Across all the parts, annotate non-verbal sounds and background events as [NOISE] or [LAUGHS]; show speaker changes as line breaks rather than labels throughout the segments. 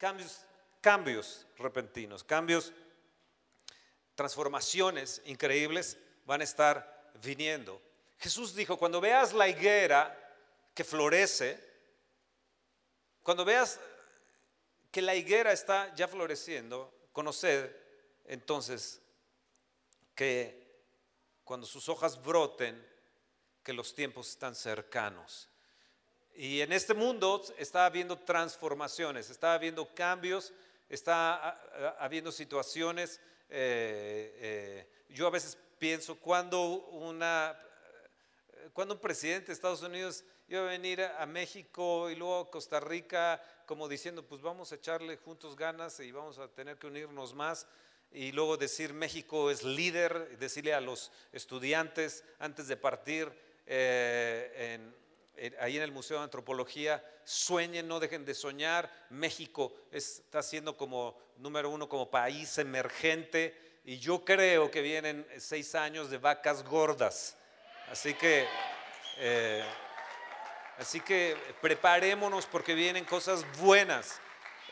cambios, repentinos, cambios, transformaciones increíbles van a estar viniendo. Jesús dijo, cuando veas la higuera que florece, cuando veas que la higuera está ya floreciendo, conoced entonces que cuando sus hojas broten, que los tiempos están cercanos. Y en este mundo está habiendo transformaciones, está habiendo cambios, está habiendo situaciones. Eh, eh, yo a veces pienso cuando una cuando un presidente de Estados Unidos iba a venir a México y luego a Costa Rica, como diciendo, pues vamos a echarle juntos ganas y vamos a tener que unirnos más. Y luego decir México es líder, decirle a los estudiantes antes de partir eh, ahí en el Museo de Antropología, sueñen, no dejen de soñar. México está siendo como número uno, como país emergente. Y yo creo que vienen seis años de vacas gordas Así que, eh, así que preparémonos porque vienen cosas buenas.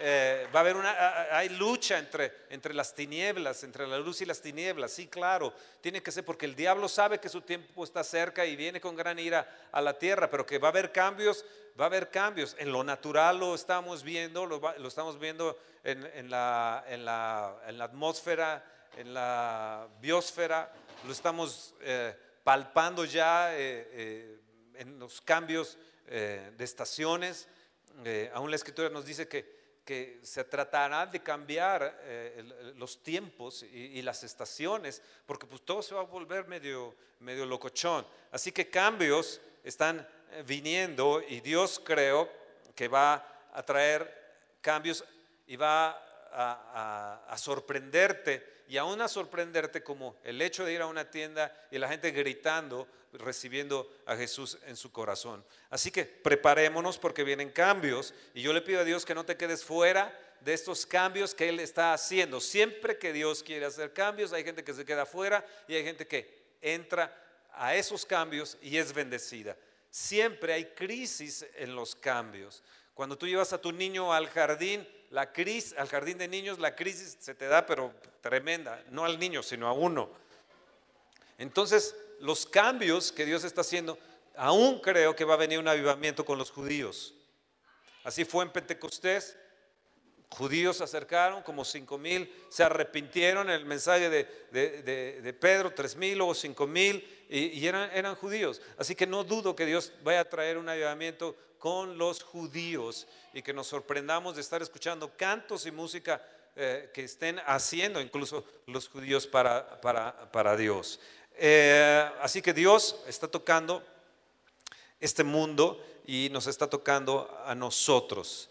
Eh, va a haber una, hay lucha entre, entre las tinieblas, entre la luz y las tinieblas, sí, claro, tiene que ser porque el diablo sabe que su tiempo está cerca y viene con gran ira a la tierra, pero que va a haber cambios, va a haber cambios. En lo natural lo estamos viendo, lo, estamos viendo en, la, en, la, en, la, atmósfera, en la biosfera, lo estamos... Eh, palpando ya eh, en los cambios de estaciones. aún la escritura nos dice que, que se tratará de cambiar los tiempos y, las estaciones, porque pues todo se va a volver medio, medio locochón. Así que cambios están viniendo y Dios creo que va a traer cambios y va a sorprenderte y aún a sorprenderte como el hecho de ir a una tienda y la gente gritando, recibiendo a Jesús en su corazón. Así que preparémonos porque vienen cambios y yo le pido a Dios que no te quedes fuera de estos cambios que Él está haciendo. Siempre que Dios quiere hacer cambios, hay gente que se queda fuera y hay gente que entra a esos cambios y es bendecida. Siempre hay crisis en los cambios. Cuando tú llevas a tu niño al jardín, la crisis, al jardín de niños, la crisis se te da, pero tremenda, no al niño, sino a uno. Entonces, los cambios que Dios está haciendo, aún creo que va a venir un avivamiento con los judíos. Así fue en Pentecostés, judíos se acercaron, como cinco mil, se arrepintieron el mensaje de, Pedro, tres mil, o cinco mil, y, eran, judíos. Así que no dudo que Dios vaya a traer un avivamiento con los judíos y que nos sorprendamos de estar escuchando cantos y música eh, que estén haciendo incluso los judíos para, para, Dios. Eh, así que Dios está tocando este mundo y nos está tocando a nosotros.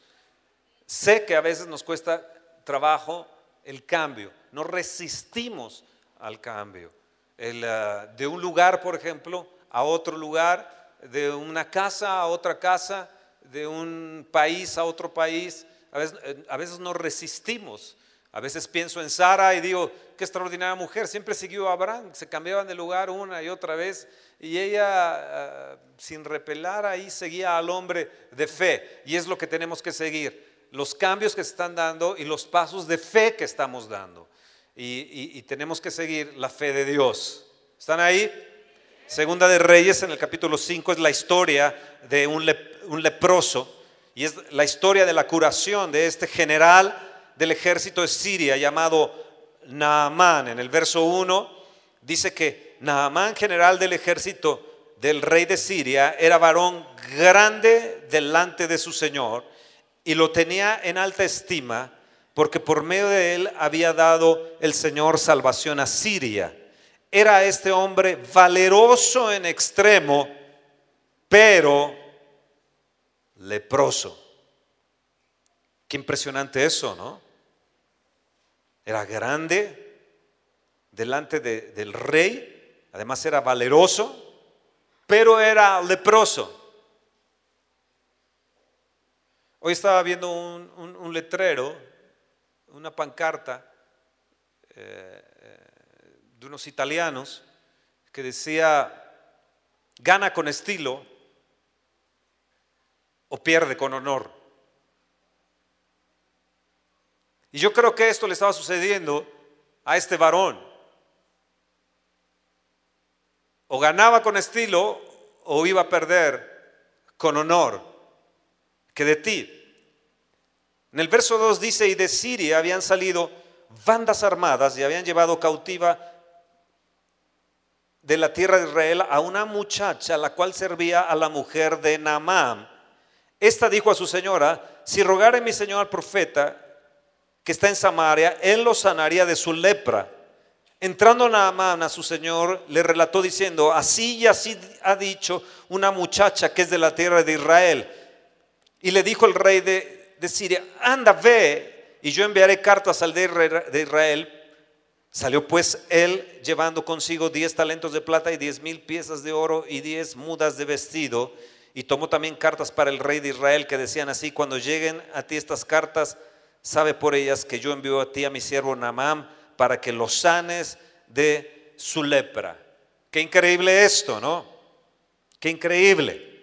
Sé que a veces nos cuesta trabajo el cambio, no resistimos al cambio. El, eh, de un lugar, por ejemplo, a otro lugar, de una casa a otra casa, de un país a otro país. A veces, eh, a nos resistimos. A veces pienso en Sara y digo, qué extraordinaria mujer, siempre siguió a Abraham, se cambiaban de lugar una y otra vez y ella eh, sin repelar ahí seguía al hombre de fe y es lo que tenemos que seguir, los cambios que se están dando y los pasos de fe que estamos dando y, tenemos que seguir la fe de Dios. ¿Están ahí? Segunda de Reyes en el capítulo 5 es la historia de un, leproso y es la historia de la curación de este general del ejército de Siria llamado Naamán. En el verso 1 dice que Naamán, general del ejército del rey de Siria, era varón grande delante de su Señor y lo tenía en alta estima porque por medio de él había dado el Señor salvación a Siria era este hombre valeroso en extremo, pero leproso. Qué impresionante eso, ¿no? Era grande delante del rey, además era valeroso, pero era leproso. Hoy estaba viendo un, letrero, una pancarta, eh, de unos italianos que decía, gana con estilo o pierde con honor. Y yo creo que esto le estaba sucediendo a este varón. O ganaba con estilo o iba a perder con honor. Que de ti. En el verso 2 dice, y de Siria habían salido bandas armadas y habían llevado cautiva de la tierra de Israel a una muchacha, la cual servía a la mujer de Naamán. Esta dijo a su señora, si rogare mi señor al profeta que está en Samaria, él lo sanaría de su lepra. Entrando Naamán a su señor, le relató diciendo, así y así ha dicho una muchacha que es de la tierra de Israel. Y le dijo el rey de, Siria, anda, ve, y yo enviaré cartas al de Israel Salió pues él llevando consigo diez talentos de plata y diez mil piezas de oro y diez mudas de vestido. Y tomó también cartas para el rey de Israel que decían así, cuando lleguen a ti estas cartas, sabe por ellas que yo envío a ti a mi siervo Namán para que lo sanes de su lepra. Qué increíble esto, ¿no? Qué increíble.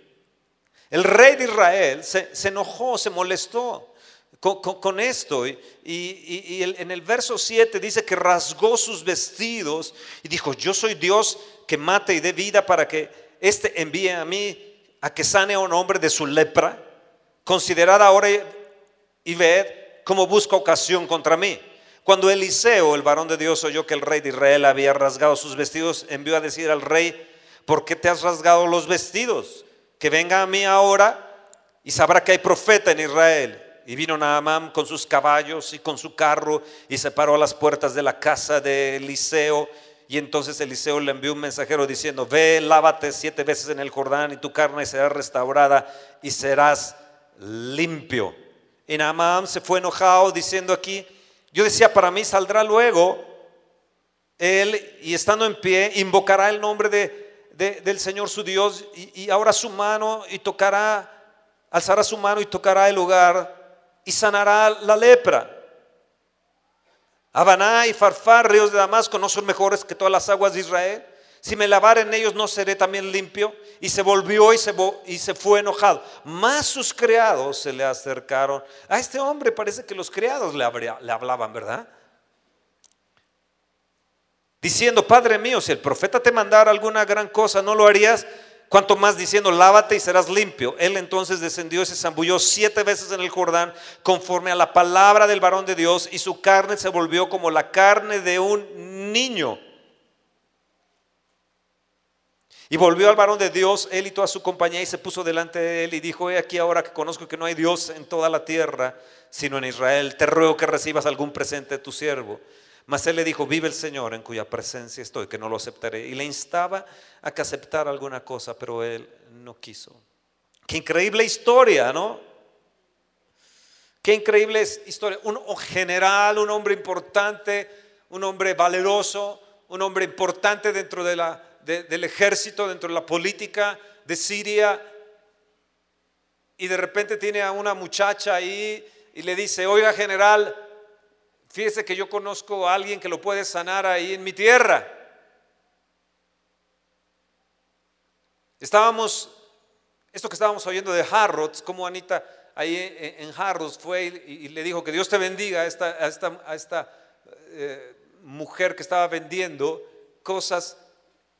El rey de Israel se, se enojó, se molestó con, esto. Y, en el verso 7 dice que rasgó sus vestidos y dijo, yo soy Dios que mate y dé vida para que éste envíe a mí a que sane a un hombre de su lepra. Considerad ahora y ved cómo busca ocasión contra mí. Cuando Eliseo, el varón de Dios, oyó que el rey de Israel había rasgado sus vestidos, envió a decir al rey, ¿por qué te has rasgado los vestidos? Que venga a mí ahora y sabrá que hay profeta en Israel. Y vino Naamán con sus caballos y con su carro y se paró a las puertas de la casa de Eliseo. Y entonces Eliseo le envió un mensajero diciendo, ve, lávate siete veces en el Jordán y tu carne será restaurada y serás limpio. Y Naamán se fue enojado diciendo aquí, yo decía, para mí saldrá luego él y estando en pie invocará el nombre de, del Señor su Dios y, ahora su mano y tocará, alzará su mano y tocará el lugar y sanará la lepra. Habaná y Farfar, ríos de Damasco, no son mejores que todas las aguas de Israel. Si me lavar en ellos, no seré también limpio. Y se volvió y se, y se fue enojado. Más sus criados se le acercaron. A este hombre parece que los criados le, le hablaban, ¿verdad? Diciendo, Padre mío, si el profeta te mandara alguna gran cosa, ¿no lo harías? Cuanto más diciendo, lávate y serás limpio. Él entonces descendió y se zambulló siete veces en el Jordán, conforme a la palabra del varón de Dios, y su carne se volvió como la carne de un niño. Y volvió al varón de Dios, él y toda su compañía, y se puso delante de él y dijo, he aquí ahora que conozco que no hay Dios en toda la tierra, sino en Israel, te ruego que recibas algún presente de tu siervo. Mas él le dijo, vive el Señor en cuya presencia estoy, que no lo aceptaré. Y le instaba a que aceptara alguna cosa, pero él no quiso. Qué increíble historia, ¿no? Qué increíble historia. Un general, un hombre importante, un hombre valeroso, un hombre importante dentro del ejército, dentro de la política de Siria. Y de repente tiene a una muchacha ahí y le dice, oiga general, Fíjese que yo conozco a alguien que lo puede sanar ahí en mi tierra. Estábamos, esto que estábamos oyendo de Harrods, como Anita ahí en Harrods fue y, le dijo que Dios te bendiga a esta, a esta, eh, mujer que estaba vendiendo cosas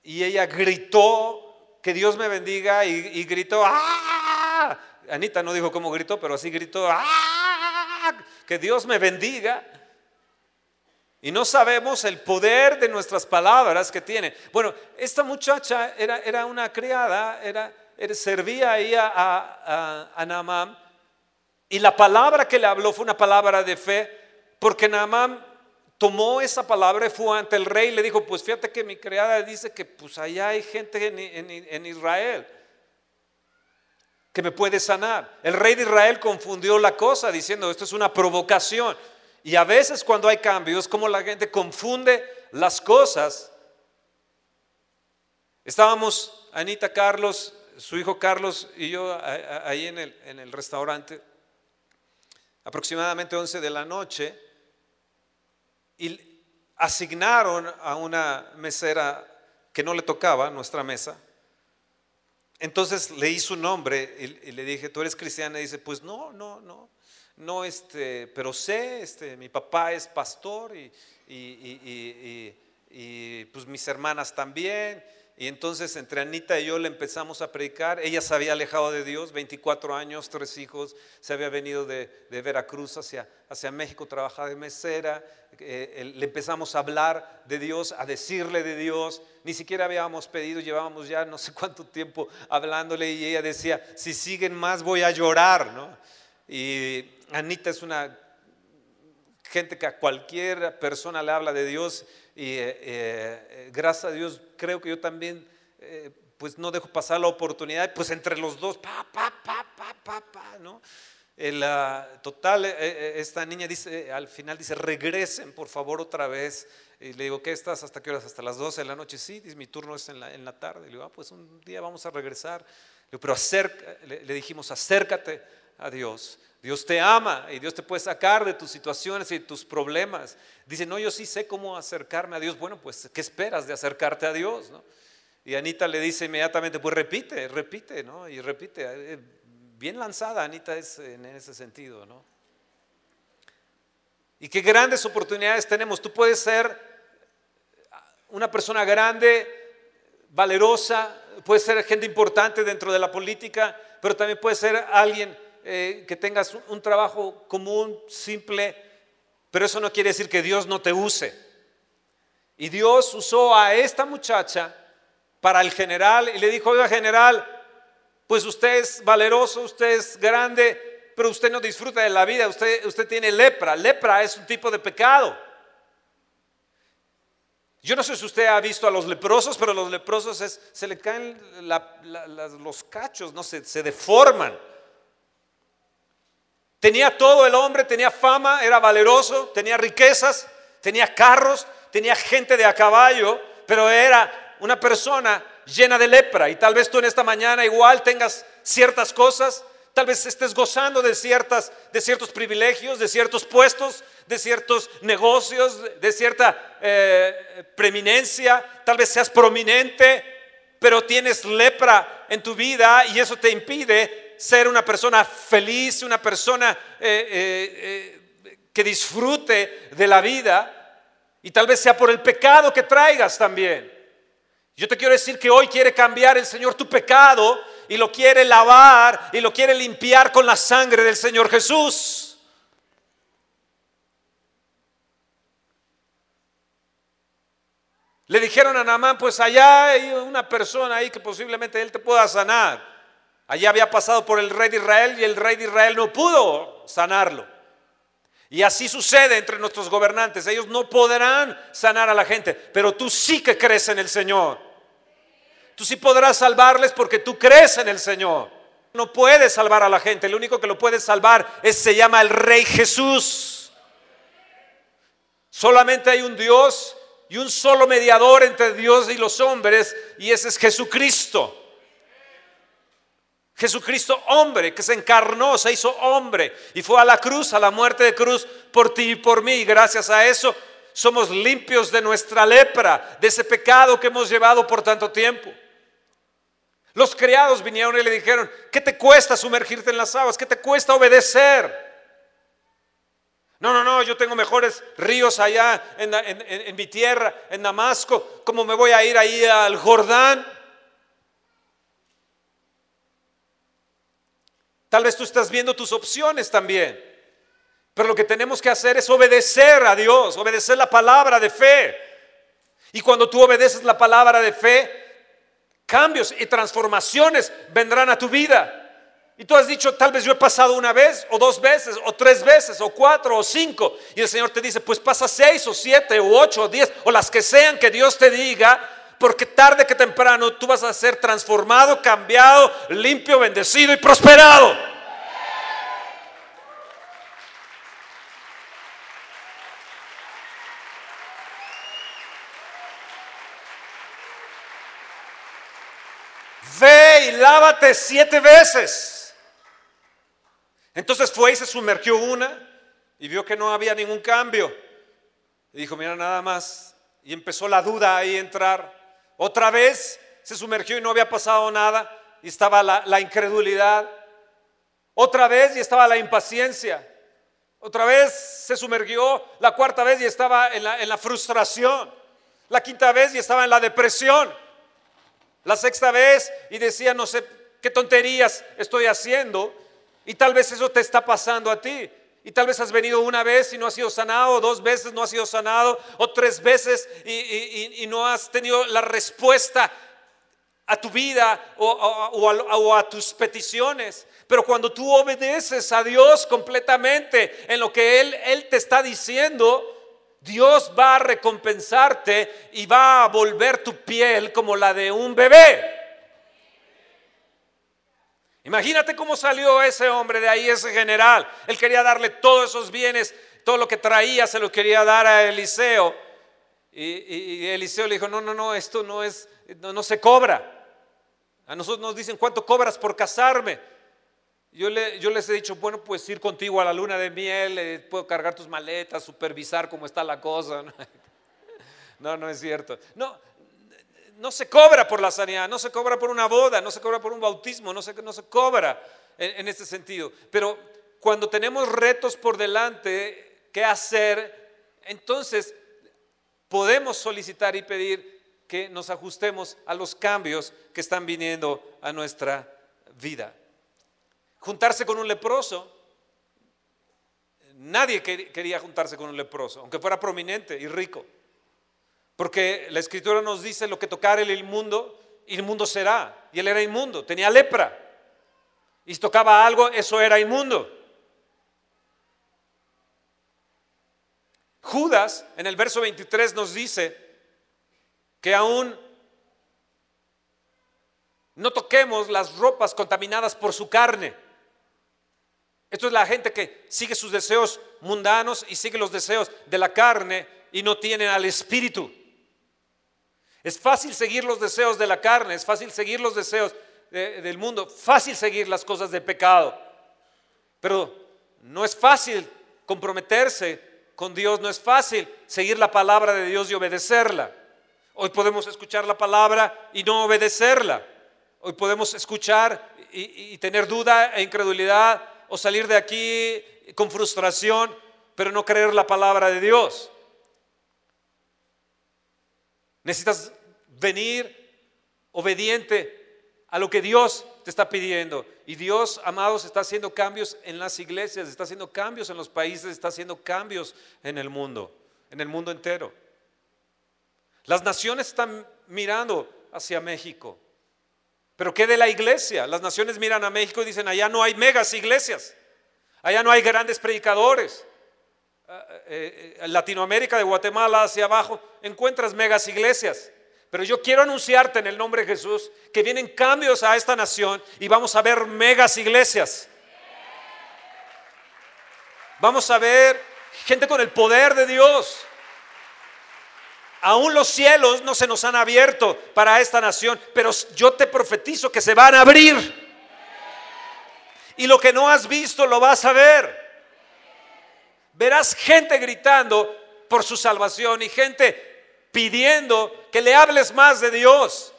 y ella gritó que Dios me bendiga y, gritó, ¡ah! Anita no dijo cómo gritó, pero así gritó, ¡ah! Que Dios me bendiga. Y no sabemos el poder de nuestras palabras que tiene. Bueno, esta muchacha era, era una criada, era, servía ahí a, Naamán. Y la palabra que le habló fue una palabra de fe, porque Naamán tomó esa palabra y fue ante el rey y le dijo, pues fíjate que mi criada dice que pues allá hay gente en, en Israel que me puede sanar. El rey de Israel confundió la cosa diciendo, esto es una provocación. Y a veces cuando hay cambios, como la gente confunde las cosas. Estábamos, Anita Carlos, su hijo Carlos y yo ahí en el, restaurante, aproximadamente 11 de la noche, y asignaron a una mesera que no le tocaba nuestra mesa. Entonces leí su nombre y, y le dije, ¿tú eres cristiana? Y dice, pues no, no, no. No, este, pero sé, este, mi papá es pastor y, y, y, y pues mis hermanas también. Y entonces entre Anita y yo le empezamos a predicar. Ella se había alejado de Dios, 24 años, tres hijos, se había venido de, Veracruz hacia, hacia, México, trabajaba de mesera. Eh, le empezamos a hablar de Dios, a decirle de Dios. Ni siquiera habíamos pedido, llevábamos ya no sé cuánto tiempo hablándole y ella decía, si siguen más voy a llorar. ¿no? Y Anita es una gente que a cualquier persona le habla de Dios y eh, eh, gracias a Dios creo que yo también eh, pues no dejo pasar la oportunidad, pues entre los dos, pa, pa, pa, pa, pa, pa, ¿no? El, total, esta niña dice, al final dice, regresen por favor otra vez. Y le digo, ¿qué estás? ¿Hasta qué horas? Hasta las 12 de la noche. Sí, dice, mi turno es en la, en la tarde. Le digo, ah, pues un día vamos a regresar. Pero acerca, le dijimos, acércate a Dios. Dios te ama y Dios te puede sacar de tus situaciones y tus problemas. Dice, no, yo sí sé cómo acercarme a Dios. Bueno, pues, ¿qué esperas de acercarte a Dios? Y Anita le dice inmediatamente, pues repite, repite, ¿no? Y repite. Eh, bien lanzada Anita es en ese sentido, ¿no? Y qué grandes oportunidades tenemos. Tú puedes ser una persona grande, valerosa, puedes ser gente importante dentro de la política, pero también puedes ser alguien eh, que tengas un trabajo común, simple, pero eso no quiere decir que Dios no te use. Y Dios usó a esta muchacha para el general y le dijo, oiga general, pues usted es valeroso, usted es grande, pero usted no disfruta de la vida, usted, usted tiene lepra. Lepra es un tipo de pecado. Yo no sé si usted ha visto a los leprosos, pero los leprosos se le caen los cachos, no se, se deforman. Tenía todo el hombre, tenía fama, era valeroso, tenía riquezas, tenía carros, tenía gente de a caballo, pero era una persona llena de lepra. Y tal vez tú en esta mañana igual tengas ciertas cosas, tal vez estés gozando de, ciertas, de ciertos privilegios, de ciertos puestos, de ciertos negocios, de cierta eh, preeminencia, tal vez seas prominente, pero tienes lepra en tu vida y eso te impide ser una persona feliz, una persona eh, eh, eh, que disfrute de la vida y tal vez sea por el pecado que traigas también. Yo te quiero decir que hoy quiere cambiar el Señor tu pecado y lo quiere lavar y lo quiere limpiar con la sangre del Señor Jesús. Le dijeron a Namán, pues allá hay una persona ahí que posiblemente él te pueda sanar. Allí había pasado por el rey de Israel y el rey de Israel no pudo sanarlo. Y así sucede entre nuestros gobernantes. Ellos no podrán sanar a la gente, pero tú sí que crees en el Señor. Tú sí podrás salvarles porque tú crees en el Señor. No puedes salvar a la gente, el único que lo puede salvar es, se llama el Rey Jesús. Solamente hay un Dios y un solo mediador entre Dios y los hombres y ese es Jesucristo. Jesucristo hombre que se encarnó, se hizo hombre y fue a la cruz, a la muerte de cruz por ti y por mí. Y gracias a eso somos limpios de nuestra lepra, de ese pecado que hemos llevado por tanto tiempo. Los criados vinieron y le dijeron, ¿qué te cuesta sumergirte en las aguas? ¿Qué te cuesta obedecer? No, no, no, yo tengo mejores ríos allá en, en mi tierra, en Damasco. ¿Cómo me voy a ir ahí al Jordán? Tal vez tú estás viendo tus opciones también. Pero lo que tenemos que hacer es obedecer a Dios, obedecer la palabra de fe. Y cuando tú obedeces la palabra de fe, cambios y transformaciones vendrán a tu vida. Y tú has dicho, tal vez yo he pasado una vez, o dos veces, o tres veces, o cuatro, o cinco. Y el Señor te dice, pues pasa seis, o siete, o ocho, o diez, o las que sean que Dios te diga, porque tarde que temprano tú vas a ser transformado, cambiado, limpio, bendecido y prosperado. Ve y lávate siete veces. Entonces fue y se sumergió una y vio que no había ningún cambio. Y dijo, mira nada más. Y empezó la duda ahí a entrar. Otra vez se sumergió y no había pasado nada y estaba la, incredulidad. Otra vez y estaba la impaciencia. Otra vez se sumergió, la cuarta vez y estaba en la, en la frustración. La quinta vez y estaba en la depresión. La sexta vez y decía, no sé qué tonterías estoy haciendo. Y tal vez eso te está pasando a ti. Y tal vez has venido una vez y no has sido sanado, o dos veces no has sido sanado, o tres veces y, no has tenido la respuesta a tu vida o, a, tus peticiones. Pero cuando tú obedeces a Dios completamente en lo que Él, Él te está diciendo, Dios va a recompensarte y va a volver tu piel como la de un bebé. Imagínate cómo salió ese hombre de ahí, ese general. Él quería darle todos esos bienes, todo lo que traía se lo quería dar a Eliseo. Y, Eliseo le dijo, no, no, no, esto no es, no, se cobra. A nosotros nos dicen, ¿cuánto cobras por casarme? Yo, le, yo, les he dicho, bueno, pues ir contigo a la luna de miel, eh, puedo cargar tus maletas, supervisar cómo está la cosa. No, [LAUGHS] no es cierto. No, no se cobra por la sanidad, no se cobra por una boda, no se cobra por un bautismo, no se, no se cobra en, en este sentido. Pero cuando tenemos retos por delante, ¿qué hacer? Entonces podemos solicitar y pedir que nos ajustemos a los cambios que están viniendo a nuestra vida. Juntarse con un leproso. Nadie quería juntarse con un leproso, aunque fuera prominente y rico. Porque la escritura nos dice lo que tocar el inmundo, inmundo será. Y él era inmundo, tenía lepra. Y si tocaba algo, eso era inmundo. Judas en el verso 23 nos dice que aún no toquemos las ropas contaminadas por su carne. Esto es la gente que sigue sus deseos mundanos y sigue los deseos de la carne y no tienen al espíritu. Es fácil seguir los deseos de la carne, es fácil seguir los deseos del mundo, fácil seguir las cosas de pecado. Pero no es fácil comprometerse con Dios, no es fácil seguir la palabra de Dios y obedecerla. Hoy podemos escuchar la palabra y no obedecerla. Hoy podemos escuchar y, y tener duda e incredulidad o salir de aquí con frustración, pero no creer la palabra de Dios. Necesitas venir obediente a lo que Dios te está pidiendo. Y Dios, amados, está haciendo cambios en las iglesias, está haciendo cambios en los países, está haciendo cambios en el mundo, en el mundo entero. Las naciones están mirando hacia México. Pero ¿qué de la iglesia? Las naciones miran a México y dicen, allá no hay megas iglesias, allá no hay grandes predicadores, eh, en Latinoamérica, de Guatemala hacia abajo, encuentras megas iglesias. Pero yo quiero anunciarte en el nombre de Jesús que vienen cambios a esta nación y vamos a ver megas iglesias. Vamos a ver gente con el poder de Dios. Aún los cielos no se nos han abierto para esta nación, pero yo te profetizo que se van a abrir. Y lo que no has visto lo vas a ver verás gente gritando por su salvación y gente pidiendo que le hables más de Dios,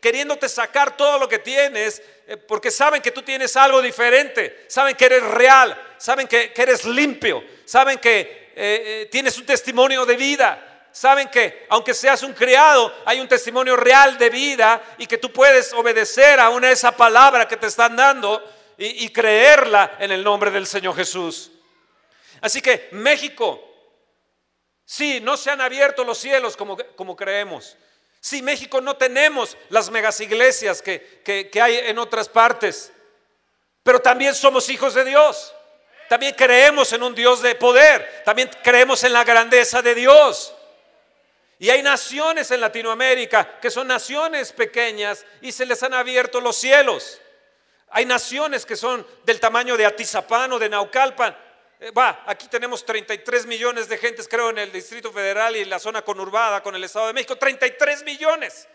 queriéndote sacar todo lo que tienes, eh, porque saben que tú tienes algo diferente, saben que eres real, saben que, eres limpio, saben que eh, eh, tienes un testimonio de vida. Saben que aunque seas un criado, hay un testimonio real de vida y que tú puedes obedecer a una de esa palabra que te están dando y creerla en el nombre del Señor Jesús. Así que México, sí, no se han abierto los cielos como, como creemos. Sí, México no tenemos las megas iglesias que, que hay en otras partes, pero también somos hijos de Dios. También creemos en un Dios de poder, también creemos en la grandeza de Dios. Y hay naciones en Latinoamérica que son naciones pequeñas y se les han abierto los cielos. Hay naciones que son del tamaño de Atizapán o de Naucalpan va, aquí tenemos 33 millones de gentes, creo, en el Distrito Federal y en la zona conurbada con el Estado de México. 33 millones.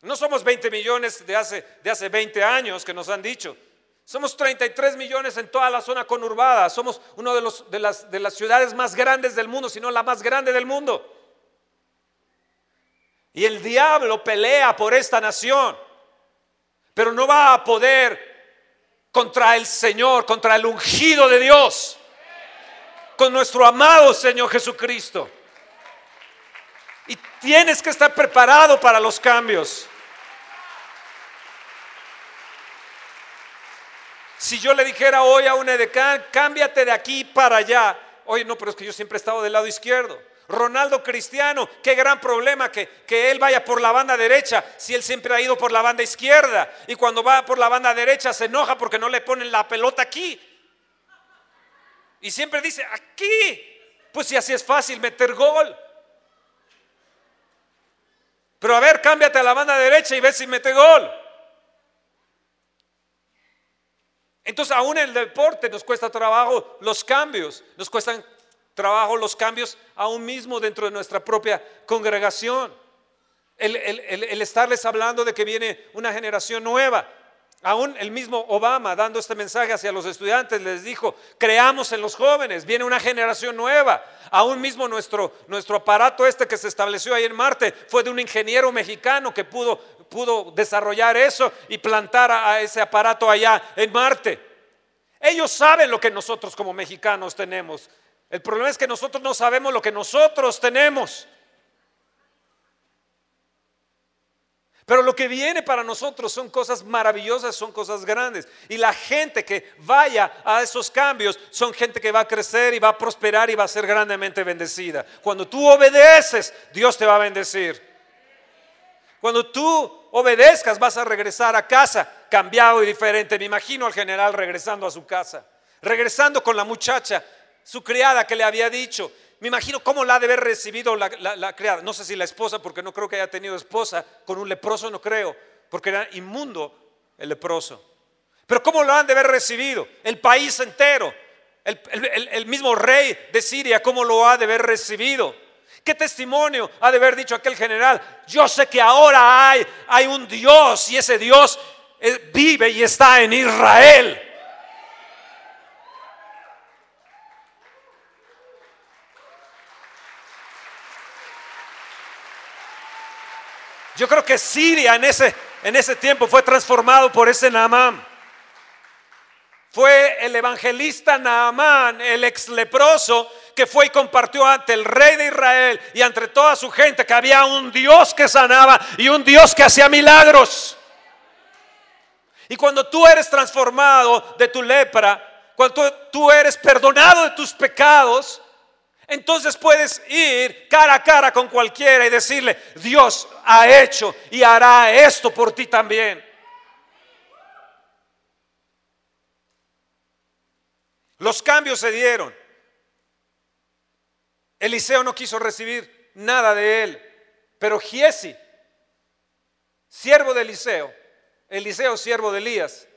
No somos 20 millones de hace, de hace 20 años que nos han dicho. Somos 33 millones en toda la zona conurbada. Somos una de, de, las, de las ciudades más grandes del mundo, si no la más grande del mundo. Y el diablo pelea por esta nación, pero no va a poder contra el Señor, contra el ungido de Dios. con nuestro amado Señor Jesucristo. Y tienes que estar preparado para los cambios. Si yo le dijera hoy a un edecán, cámbiate de aquí para allá. Oye, no, pero es que yo siempre he estado del lado izquierdo. Ronaldo Cristiano, qué gran problema que, que, él vaya por la banda derecha si él siempre ha ido por la banda izquierda. Y cuando va por la banda derecha se enoja porque no le ponen la pelota aquí. Y siempre dice, aquí. Pues si así es fácil meter gol. Pero a ver, cámbiate a la banda derecha y ve si mete gol. Entonces, aún en el deporte nos cuesta trabajo los cambios, nos cuestan trabajo los cambios aún mismo dentro de nuestra propia congregación. El, estarles hablando de que viene una generación nueva. Aún el mismo Obama dando este mensaje hacia los estudiantes les dijo, creamos en los jóvenes, viene una generación nueva. Aún mismo nuestro, aparato este que se estableció ahí en Marte fue de un ingeniero mexicano que pudo desarrollar eso y plantar a ese aparato allá en Marte. Ellos saben lo que nosotros como mexicanos tenemos. El problema es que nosotros no sabemos lo que nosotros tenemos. Pero lo que viene para nosotros son cosas maravillosas, son cosas grandes. Y la gente que vaya a esos cambios son gente que va a crecer y va a prosperar y va a ser grandemente bendecida. Cuando tú obedeces, Dios te va a bendecir. Cuando tú obedezcas, vas a regresar a casa cambiado y diferente. Me imagino al general regresando a su casa, regresando con la muchacha, su criada que le había dicho, me imagino cómo la ha de haber recibido la, criada. No sé si la esposa, porque no creo que haya tenido esposa. Con un leproso no creo, porque era inmundo el leproso. Pero cómo lo han de haber recibido el país entero. El, mismo rey de Siria, cómo lo ha de haber recibido. ¿Qué testimonio ha de haber dicho aquel general? Yo sé que ahora hay, hay un Dios y ese Dios eh, vive y está en Israel. Yo creo que Siria en ese, en ese tiempo fue transformado por ese Naamán. Fue el evangelista Naamán, el ex leproso, que fue y compartió ante el rey de Israel y ante toda su gente que había un Dios que sanaba y un Dios que hacía milagros. Y cuando tú eres transformado de tu lepra, cuando tú eres perdonado de tus pecados, entonces puedes ir cara a cara con cualquiera y decirle, Dios ha hecho y hará esto por ti también. Los cambios se dieron. Eliseo no quiso recibir nada de él, pero Giesi, siervo de Eliseo, Eliseo siervo de Elías,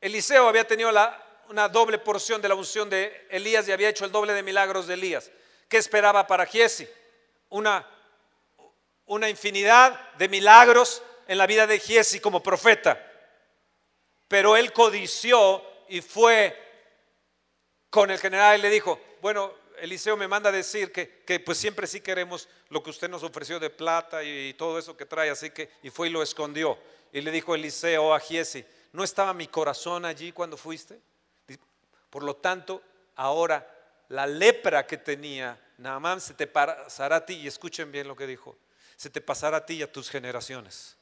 Eliseo había tenido la una doble porción de la unción de Elías y había hecho el doble de milagros de Elías. ¿Qué esperaba para Giesi? Una, una infinidad de milagros en la vida de Giesi como profeta. Pero él codició y fue con el general y le dijo, bueno, Eliseo me manda a decir que, que, pues siempre sí queremos lo que usted nos ofreció de plata y, todo eso que trae, así que, y fue y lo escondió. Y le dijo Eliseo a Giesi, ¿no estaba mi corazón allí cuando fuiste? Por lo tanto, ahora la lepra que tenía Naamán se te pasará a ti, y escuchen bien lo que dijo, se te pasará a ti y a tus generaciones.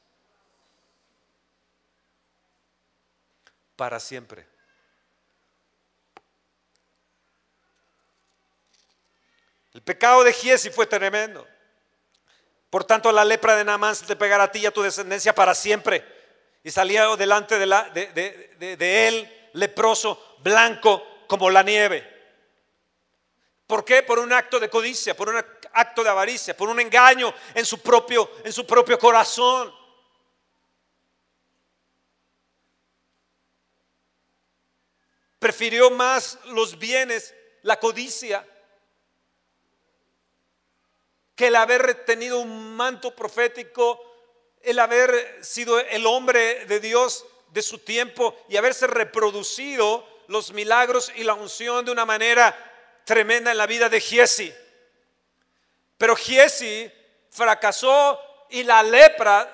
Para siempre. El pecado de Giesi fue tremendo. Por tanto, la lepra de Naamán se te pegará a ti y a tu descendencia para siempre. Y salía delante de, él leproso blanco como la nieve. ¿Por qué? Por un acto de codicia, por un acto de avaricia, por un engaño en su propio, en su propio corazón. Prefirió más los bienes, la codicia, que el haber tenido un manto profético, el haber sido el hombre de Dios de su tiempo y haberse reproducido los milagros y la unción de una manera tremenda en la vida de Giesi. Pero Giesi fracasó y la lepra,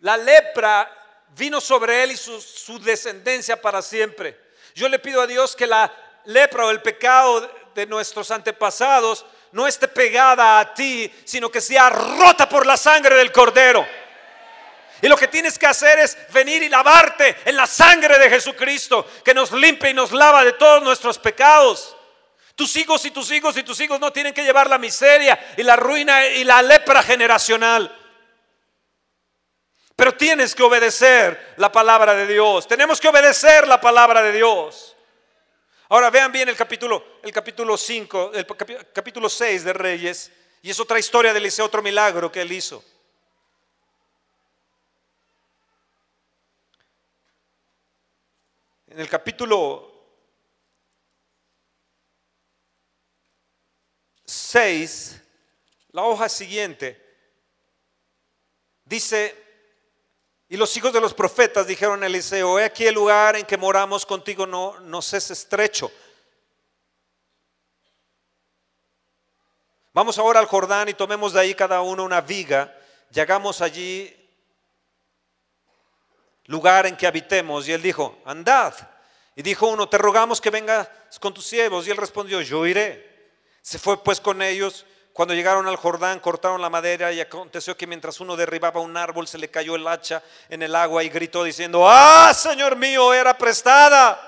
la lepra vino sobre él y su, su descendencia para siempre. Yo le pido a Dios que la lepra o el pecado de nuestros antepasados no esté pegada a ti, sino que sea rota por la sangre del cordero. Y lo que tienes que hacer es venir y lavarte en la sangre de Jesucristo, que nos limpia y nos lava de todos nuestros pecados. Tus hijos y tus hijos y tus hijos no tienen que llevar la miseria y la ruina y la lepra generacional. Pero tienes que obedecer la palabra de Dios. Tenemos que obedecer la palabra de Dios. Ahora vean bien el capítulo, el capítulo 5, el capítulo 6 de Reyes. Y es otra historia de Eliseo, otro milagro que él hizo. En el capítulo 6, la hoja siguiente, dice, y los hijos de los profetas dijeron a Eliseo, he aquí el lugar en que moramos contigo no nos es estrecho. Vamos ahora al Jordán y tomemos de ahí cada uno una viga y hagamos allí lugar en que habitemos. Y él dijo, andad. Y dijo uno, te rogamos que vengas con tus siervos. Y él respondió, yo iré. Se fue pues con ellos. Cuando llegaron al Jordán, cortaron la madera y aconteció que mientras uno derribaba un árbol, se le cayó el hacha en el agua y gritó diciendo, ah, Señor mío, era prestada.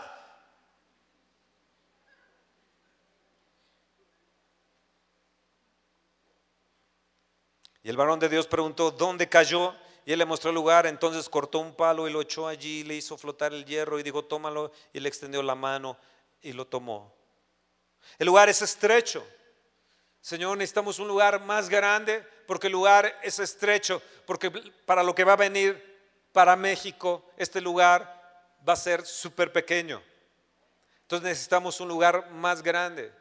Y el varón de Dios preguntó, ¿dónde cayó? Y él le mostró el lugar, entonces cortó un palo y lo echó allí, le hizo flotar el hierro y dijo, tómalo, y le extendió la mano y lo tomó. El lugar es estrecho. Señor, necesitamos un lugar más grande porque el lugar es estrecho, porque para lo que va a venir para México, este lugar va a ser súper pequeño. Entonces necesitamos un lugar más grande.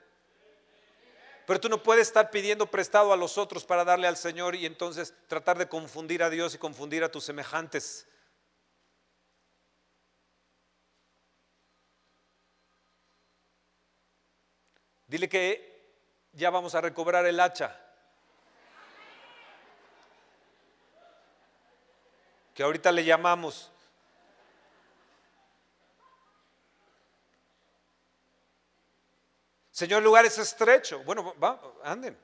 Pero tú no puedes estar pidiendo prestado a los otros para darle al Señor y entonces tratar de confundir a Dios y confundir a tus semejantes. Dile que ya vamos a recobrar el hacha. Que ahorita le llamamos. Señor, el lugar es estrecho. Bueno, va, anden.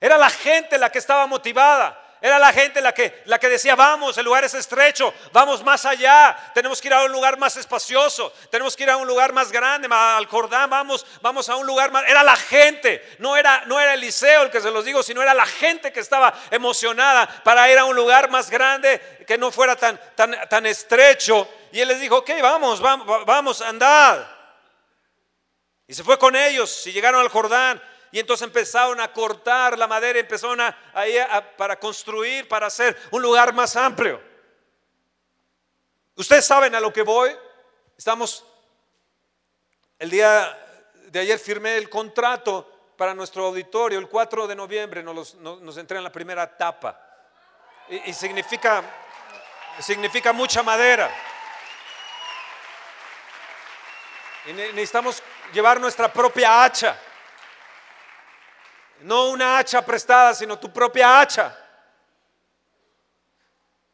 Era la gente la que estaba motivada. Era la gente la que, la que decía, vamos, el lugar es estrecho, vamos más allá, tenemos que ir a un lugar más espacioso, tenemos que ir a un lugar más grande, al Jordán, vamos, vamos a un lugar más. Era la gente, no era, no era Eliseo el que se los digo, sino era la gente que estaba emocionada para ir a un lugar más grande, que no fuera tan, tan, tan estrecho. Y él les dijo, ok, vamos, vamos, vamos, andad. Y se fue con ellos y llegaron al Jordán. Y entonces empezaron a cortar la madera, empezaron a, para construir, para hacer un lugar más amplio. Ustedes saben a lo que voy. Estamos, el día de ayer firmé el contrato para nuestro auditorio, el 4 de noviembre nos, nos, entré en la primera etapa. Y, y significa, significa mucha madera. Y necesitamos llevar nuestra propia hacha. No una hacha prestada, sino tu propia hacha.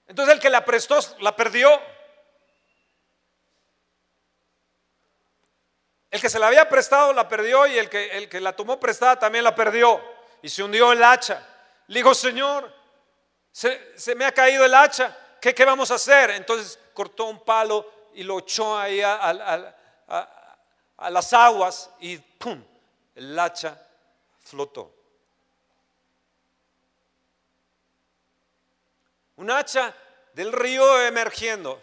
Entonces el que la prestó la perdió. El que se la había prestado la perdió y el que, el que la tomó prestada también la perdió. Y se hundió el hacha. Le dijo, Señor, se, me ha caído el hacha. ¿Qué, ¿Qué, vamos a hacer? Entonces cortó un palo y lo echó ahí a, a las aguas y ¡pum! El hacha flotó. un hacha del río emergiendo.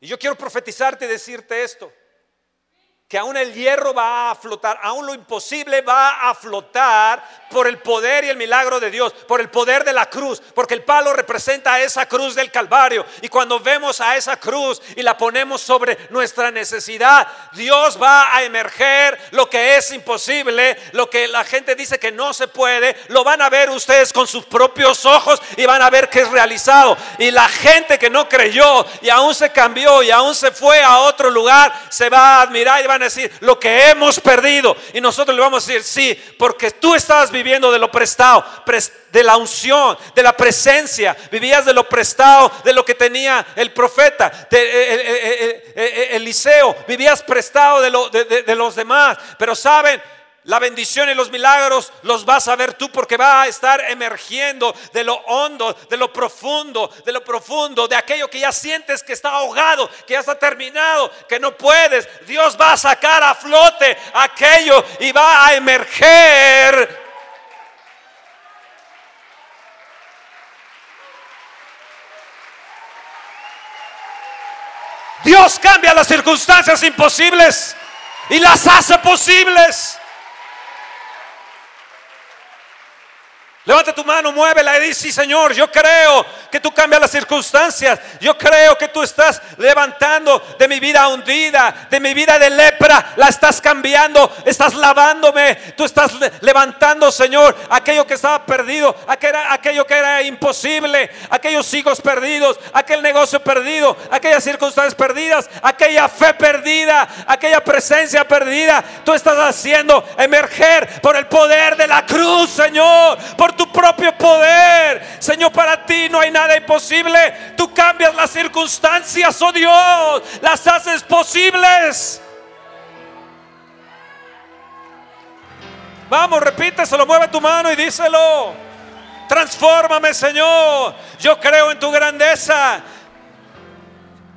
Y yo quiero profetizarte y decirte esto que aún el hierro va a flotar, aún lo imposible va a flotar por el poder y el milagro de Dios, por el poder de la cruz, porque el palo representa a esa cruz del Calvario. Y cuando vemos a esa cruz y la ponemos sobre nuestra necesidad, Dios va a emerger lo que es imposible, lo que la gente dice que no se puede, lo van a ver ustedes con sus propios ojos y van a ver que es realizado. Y la gente que no creyó y aún se cambió y aún se fue a otro lugar, se va a admirar y van a decir, lo que hemos perdido. Y nosotros le vamos a decir, sí, porque tú estabas viviendo de lo prestado, de la unción, de la presencia. Vivías de lo prestado, de lo que tenía el profeta, de, Eliseo. Vivías prestado de, lo, de los demás. Pero saben, la bendición y los milagros los vas a ver tú porque va a estar emergiendo de lo hondo, de lo profundo, de lo profundo, de aquello que ya sientes que está ahogado, que ya está terminado, que no puedes. Dios va a sacar a flote aquello y va a emerger. Dios cambia las circunstancias imposibles y las hace posibles. Levanta tu mano, muévela y dice, sí, Señor, yo creo que tú cambias las circunstancias. Yo creo que tú estás levantando de mi vida hundida, de mi vida de lepra, la estás cambiando, estás lavándome. Tú estás levantando, Señor, aquello que estaba perdido, aquello que era imposible, aquellos hijos perdidos, aquel negocio perdido, aquellas circunstancias perdidas, aquella fe perdida, aquella presencia perdida. Tú estás haciendo emerger por el poder de la cruz, Señor, por tu propio poder. Señor, para ti no hay nada imposible. Tú cambias las circunstancias, oh Dios, las haces posibles. Vamos, repíteselo, mueve tu mano y díselo. Transfórmame, Señor. Yo creo en tu grandeza.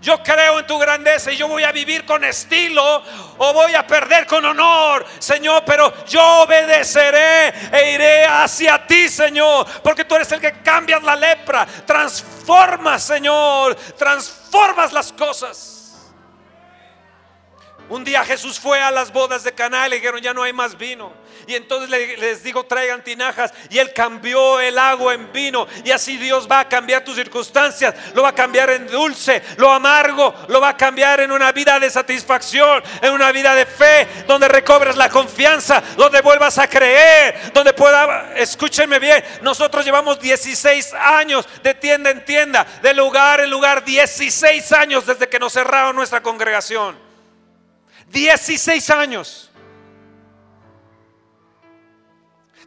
Yo creo en tu grandeza y yo voy a vivir con estilo o voy a perder con honor, Señor, pero yo obedeceré e iré hacia ti, Señor, porque tú eres el que cambias la lepra, transformas, Señor, transformas las cosas. Un día Jesús fue a las bodas de Caná y le dijeron, ya no hay más vino. Y entonces les digo, traigan tinajas. Y él cambió el agua en vino. Y así Dios va a cambiar tus circunstancias. Lo va a cambiar en dulce, lo amargo. Lo va a cambiar en una vida de satisfacción, en una vida de fe, donde recobres la confianza, donde vuelvas a creer, donde pueda, escúchenme bien, nosotros llevamos 16 años de tienda en tienda, de lugar en lugar, 16 años desde que nos cerraron nuestra congregación. 16 años.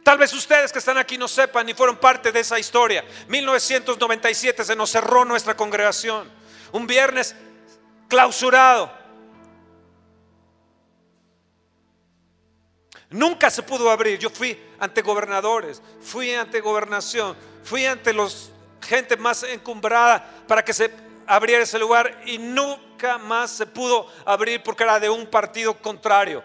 Tal vez ustedes que están aquí no sepan ni fueron parte de esa historia. 1997 se nos cerró nuestra congregación. Un viernes clausurado. Nunca se pudo abrir. Yo fui ante gobernadores, fui ante gobernación, fui ante los gente más encumbrada para que se abriera ese lugar y nunca más se pudo abrir porque era de un partido contrario.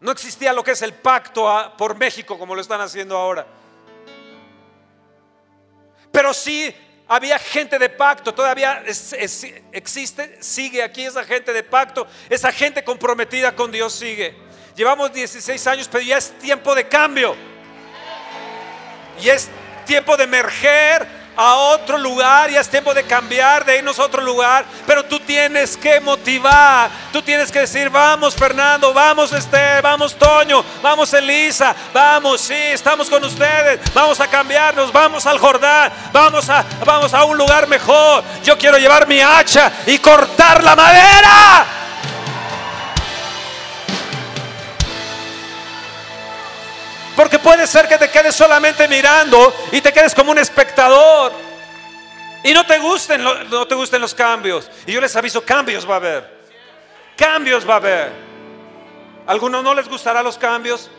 No existía lo que es el pacto por México como lo están haciendo ahora. Pero sí había gente de pacto, todavía existe, sigue aquí esa gente de pacto, esa gente comprometida con Dios sigue. Llevamos 16 años, pero ya es tiempo de cambio. Y es tiempo de emerger a otro lugar y es tiempo de cambiar, de irnos a otro lugar. Pero tú tienes que motivar, tú tienes que decir, vamos Fernando, vamos Esther, vamos Toño, vamos Elisa, vamos, sí, estamos con ustedes, vamos a cambiarnos, vamos al Jordán, vamos a, vamos a un lugar mejor. Yo quiero llevar mi hacha y cortar la madera. Porque puede ser que te quedes solamente mirando y te quedes como un espectador. Y no te gusten, no te gusten los cambios. Y yo les aviso, cambios va a haber. Cambios va a haber. algunos no les gustará los cambios.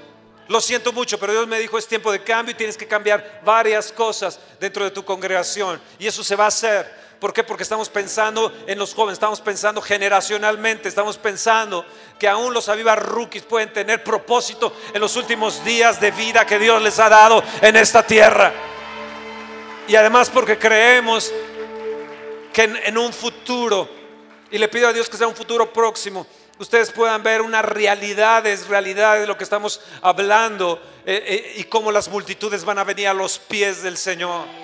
Lo siento mucho, pero Dios me dijo es tiempo de cambio y tienes que cambiar varias cosas dentro de tu congregación. Y eso se va a hacer. ¿Por qué? Porque estamos pensando en los jóvenes, estamos pensando generacionalmente, estamos pensando que aún los Aviva Rookies pueden tener propósito en los últimos días de vida que Dios les ha dado en esta tierra. Y además porque creemos que en, un futuro, y le pido a Dios que sea un futuro próximo, ustedes puedan ver una realidad, es realidad de lo que estamos hablando eh, eh, y cómo las multitudes van a venir a los pies del Señor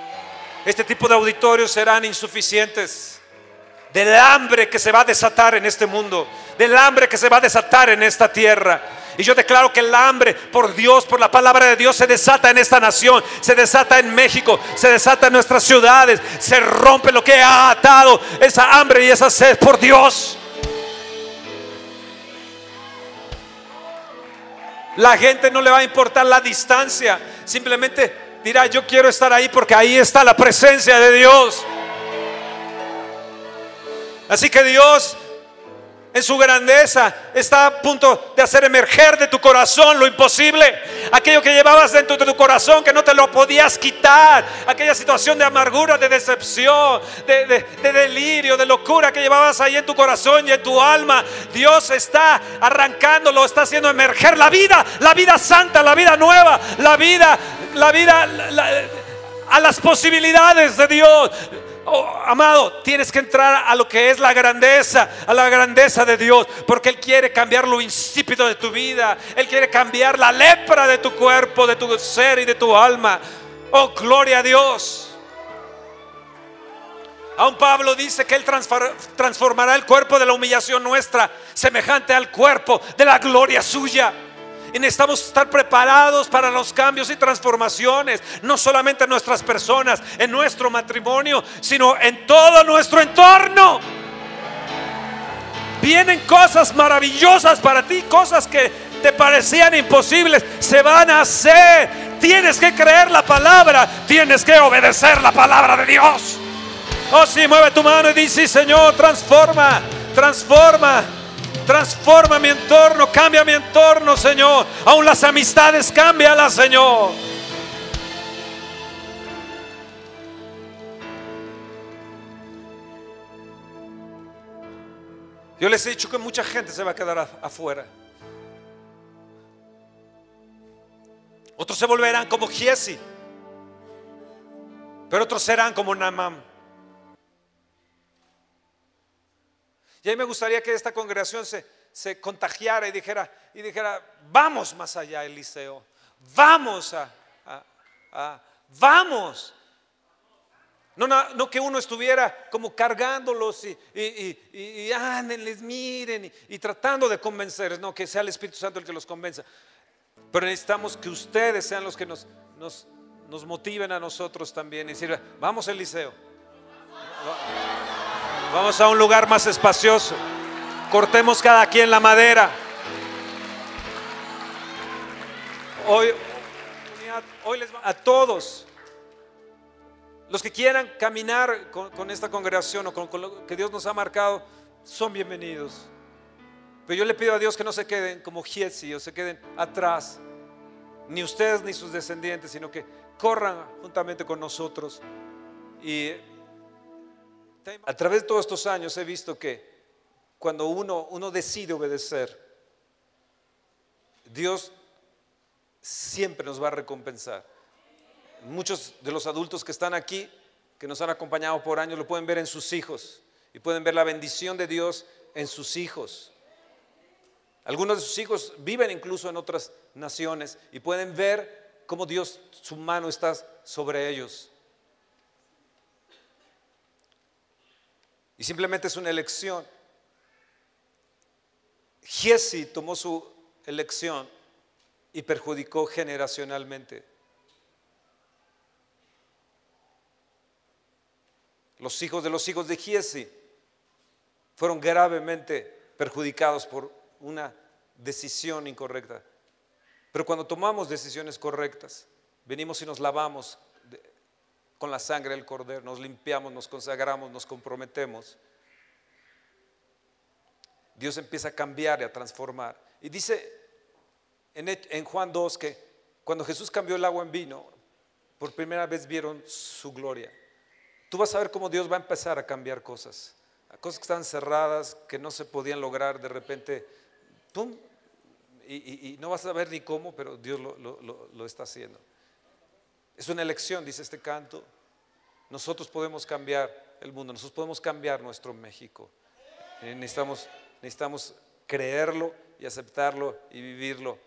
este tipo de auditorios serán insuficientes. Del hambre que se va a desatar en este mundo, del hambre que se va a desatar en esta tierra. Y yo declaro que el hambre por Dios, por la palabra de Dios, se desata en esta nación, se desata en México, se desata en nuestras ciudades, se rompe lo que ha atado esa hambre y esa sed por Dios. La gente no le va a importar la distancia, simplemente dirá, yo quiero estar ahí porque ahí está la presencia de Dios. Así que Dios en su grandeza está a punto de hacer emerger de tu corazón lo imposible. Aquello que llevabas dentro de tu corazón que no te lo podías quitar. Aquella situación de amargura, de decepción, de, delirio, de locura que llevabas ahí en tu corazón y en tu alma. Dios está arrancándolo, está haciendo emerger la vida, la vida santa, la vida nueva, la vida, la vida a las posibilidades de Dios. Oh, amado, tienes que entrar a lo que es la grandeza, a la grandeza de Dios, porque Él quiere cambiar lo insípido de tu vida, Él quiere cambiar la lepra de tu cuerpo, de tu ser y de tu alma. Oh, gloria a Dios. Aún Pablo dice que Él transformará el cuerpo de la humillación nuestra, semejante al cuerpo de la gloria suya. Y necesitamos estar preparados para los cambios y transformaciones, no solamente en nuestras personas, en nuestro matrimonio, sino en todo nuestro entorno. Vienen cosas maravillosas para ti, cosas que te parecían imposibles, se van a hacer. Tienes que creer la palabra, tienes que obedecer la palabra de Dios. Oh, sí, mueve tu mano y dice, Señor, transforma, transforma Transforma mi entorno, cambia mi entorno, Señor. Aún las amistades, cámbialas, Señor. Yo les he dicho que mucha gente se va a quedar afuera. Otros se volverán como Giesi. Pero otros serán como Namam. Y ahí me gustaría que esta congregación se, se contagiara y dijera, y dijera, vamos más allá, Eliseo, vamos a, vamos. No, no, que uno estuviera como cargándolos y, y, y, miren y, tratando de convencerles, no, que sea el Espíritu Santo el que los convenza. Pero necesitamos que ustedes sean los que nos, nos, nos motiven a nosotros también y decir, vamos Eliseo. Vamos a un lugar más espacioso. Cortemos cada quien la madera. Hoy, hoy les a todos los que quieran caminar con, esta congregación o con, lo que Dios nos ha marcado, son bienvenidos. Pero yo le pido a Dios que no se queden como Giesi o se queden atrás, ni ustedes ni sus descendientes, sino que corran juntamente con nosotros y a través de todos estos años he visto que cuando uno, uno decide obedecer, Dios siempre nos va a recompensar. Muchos de los adultos que están aquí, que nos han acompañado por años, lo pueden ver en sus hijos y pueden ver la bendición de Dios en sus hijos. Algunos de sus hijos viven incluso en otras naciones y pueden ver cómo Dios, su mano está sobre ellos. Y simplemente es una elección. Giesi tomó su elección y perjudicó generacionalmente. Los hijos de los hijos de Giesi fueron gravemente perjudicados por una decisión incorrecta. Pero cuando tomamos decisiones correctas, venimos y nos lavamos con la sangre del cordero, nos limpiamos, nos consagramos, nos comprometemos. Dios empieza a cambiar y a transformar. Y dice en, Juan 2 que cuando Jesús cambió el agua en vino, por primera vez vieron su gloria. Tú vas a ver cómo Dios va a empezar a cambiar cosas. Cosas que estaban cerradas, que no se podían lograr de repente. ¡Pum! Y, no vas a ver ni cómo, pero Dios lo está haciendo. Es una elección, dice este canto. Nosotros podemos cambiar el mundo, nosotros podemos cambiar nuestro México. Eh, necesitamos, necesitamos creerlo y aceptarlo y vivirlo